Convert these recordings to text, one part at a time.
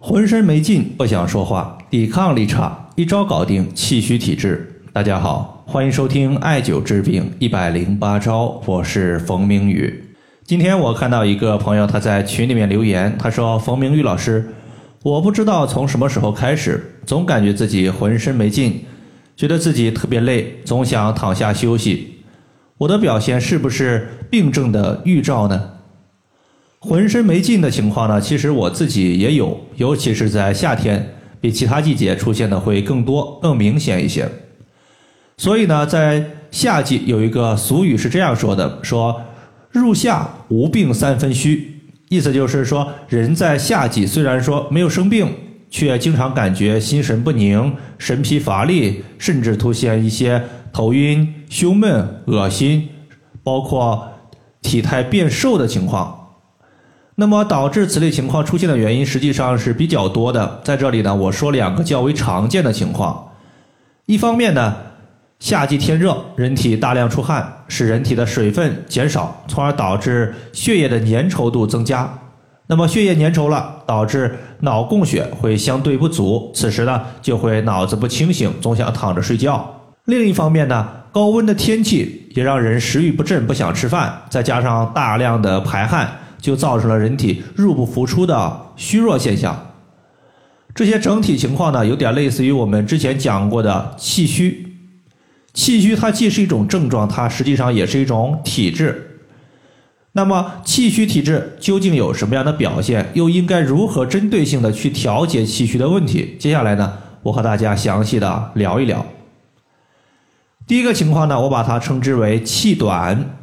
浑身没劲，不想说话，抵抗力差，一招搞定气虚体质。大家好，欢迎收听艾灸治病一百零八招，我是冯明宇。今天我看到一个朋友他在群里面留言，他说：“冯明宇老师，我不知道从什么时候开始，总感觉自己浑身没劲，觉得自己特别累，总想躺下休息。我的表现是不是病症的预兆呢？”浑身没劲的情况呢，其实我自己也有，尤其是在夏天，比其他季节出现的会更多、更明显一些。所以呢，在夏季有一个俗语是这样说的：说入夏无病三分虚，意思就是说，人在夏季虽然说没有生病，却经常感觉心神不宁、神疲乏力，甚至出现一些头晕、胸闷、恶心，包括体态变瘦的情况。那么导致此类情况出现的原因实际上是比较多的，在这里呢，我说两个较为常见的情况。一方面呢，夏季天热，人体大量出汗，使人体的水分减少，从而导致血液的粘稠度增加。那么血液粘稠了，导致脑供血会相对不足，此时呢，就会脑子不清醒，总想躺着睡觉。另一方面呢，高温的天气也让人食欲不振，不想吃饭，再加上大量的排汗。就造成了人体入不敷出的虚弱现象。这些整体情况呢，有点类似于我们之前讲过的气虚。气虚它既是一种症状，它实际上也是一种体质。那么气虚体质究竟有什么样的表现？又应该如何针对性的去调节气虚的问题？接下来呢，我和大家详细的聊一聊。第一个情况呢，我把它称之为气短。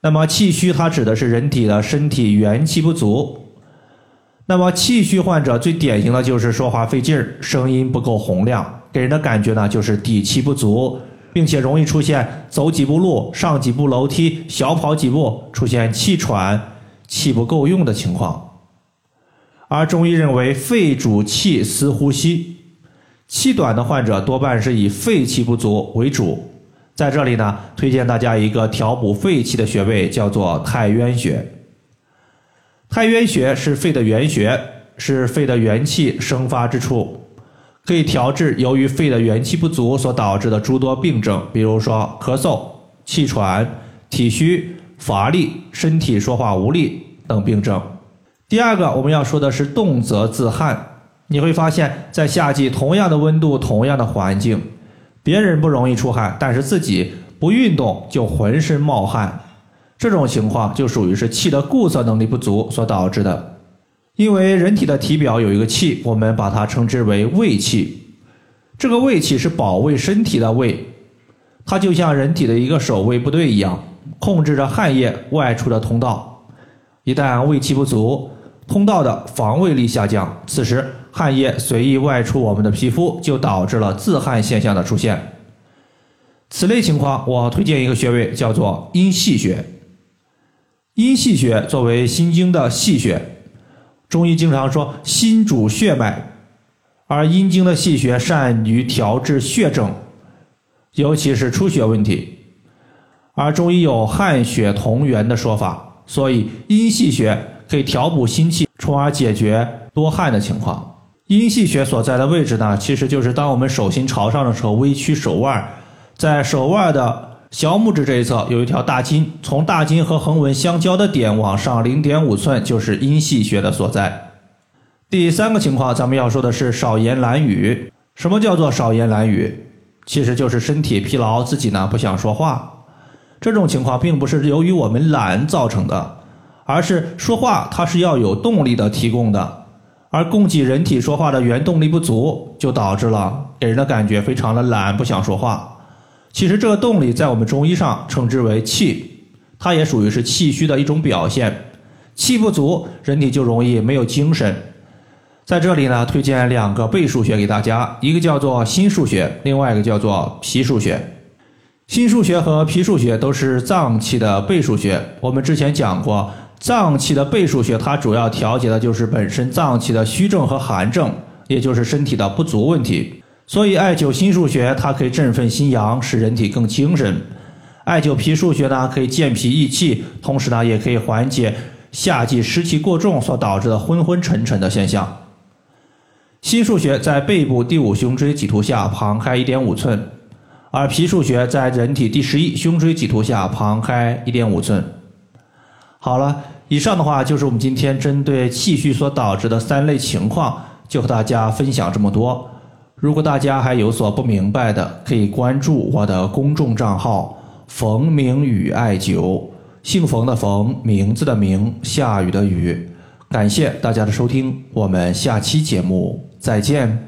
那么气虚，它指的是人体的身体元气不足。那么气虚患者最典型的就是说话费劲儿，声音不够洪亮，给人的感觉呢就是底气不足，并且容易出现走几步路、上几步楼梯、小跑几步出现气喘、气不够用的情况。而中医认为肺主气司呼吸，气短的患者多半是以肺气不足为主。在这里呢，推荐大家一个调补肺气的穴位，叫做太渊穴。太渊穴是肺的原穴，是肺的元气生发之处，可以调治由于肺的元气不足所导致的诸多病症，比如说咳嗽、气喘、体虚、乏力、身体说话无力等病症。第二个我们要说的是动则自汗，你会发现在夏季同样的温度、同样的环境。别人不容易出汗，但是自己不运动就浑身冒汗，这种情况就属于是气的固摄能力不足所导致的。因为人体的体表有一个气，我们把它称之为卫气。这个卫气是保卫身体的卫，它就像人体的一个守卫部队一样，控制着汗液外出的通道。一旦卫气不足，通道的防卫力下降，此时。汗液随意外出，我们的皮肤就导致了自汗现象的出现。此类情况，我推荐一个穴位，叫做阴溪穴。阴溪穴作为心经的溪穴，中医经常说心主血脉，而阴经的气穴善于调治血症，尤其是出血问题。而中医有汗血同源的说法，所以阴溪穴可以调补心气，从而解决多汗的情况。阴溪穴所在的位置呢，其实就是当我们手心朝上的时候，微曲手腕，在手腕的小拇指这一侧有一条大筋，从大筋和横纹相交的点往上零点五寸就是阴溪穴的所在。第三个情况，咱们要说的是少言懒语。什么叫做少言懒语？其实就是身体疲劳，自己呢不想说话。这种情况并不是由于我们懒造成的，而是说话它是要有动力的提供的。而供给人体说话的原动力不足，就导致了给人的感觉非常的懒，不想说话。其实这个动力在我们中医上称之为气，它也属于是气虚的一种表现。气不足，人体就容易没有精神。在这里呢，推荐两个背腧穴给大家，一个叫做心腧穴，另外一个叫做脾腧穴。心腧穴和脾腧穴都是脏器的背腧穴，我们之前讲过。脏器的背腧穴，它主要调节的就是本身脏器的虚症和寒症，也就是身体的不足问题。所以，艾灸心腧穴，它可以振奋心阳，使人体更精神；艾灸脾腧穴呢，可以健脾益气，同时呢，也可以缓解夏季湿气过重所导致的昏昏沉沉的现象。心腧穴在背部第五胸椎棘突下旁开一点五寸，而脾腧穴在人体第十一胸椎棘突下旁开一点五寸。好了，以上的话就是我们今天针对气虚所导致的三类情况，就和大家分享这么多。如果大家还有所不明白的，可以关注我的公众账号“冯明宇艾灸”，姓冯的冯，名字的名，下雨的雨。感谢大家的收听，我们下期节目再见。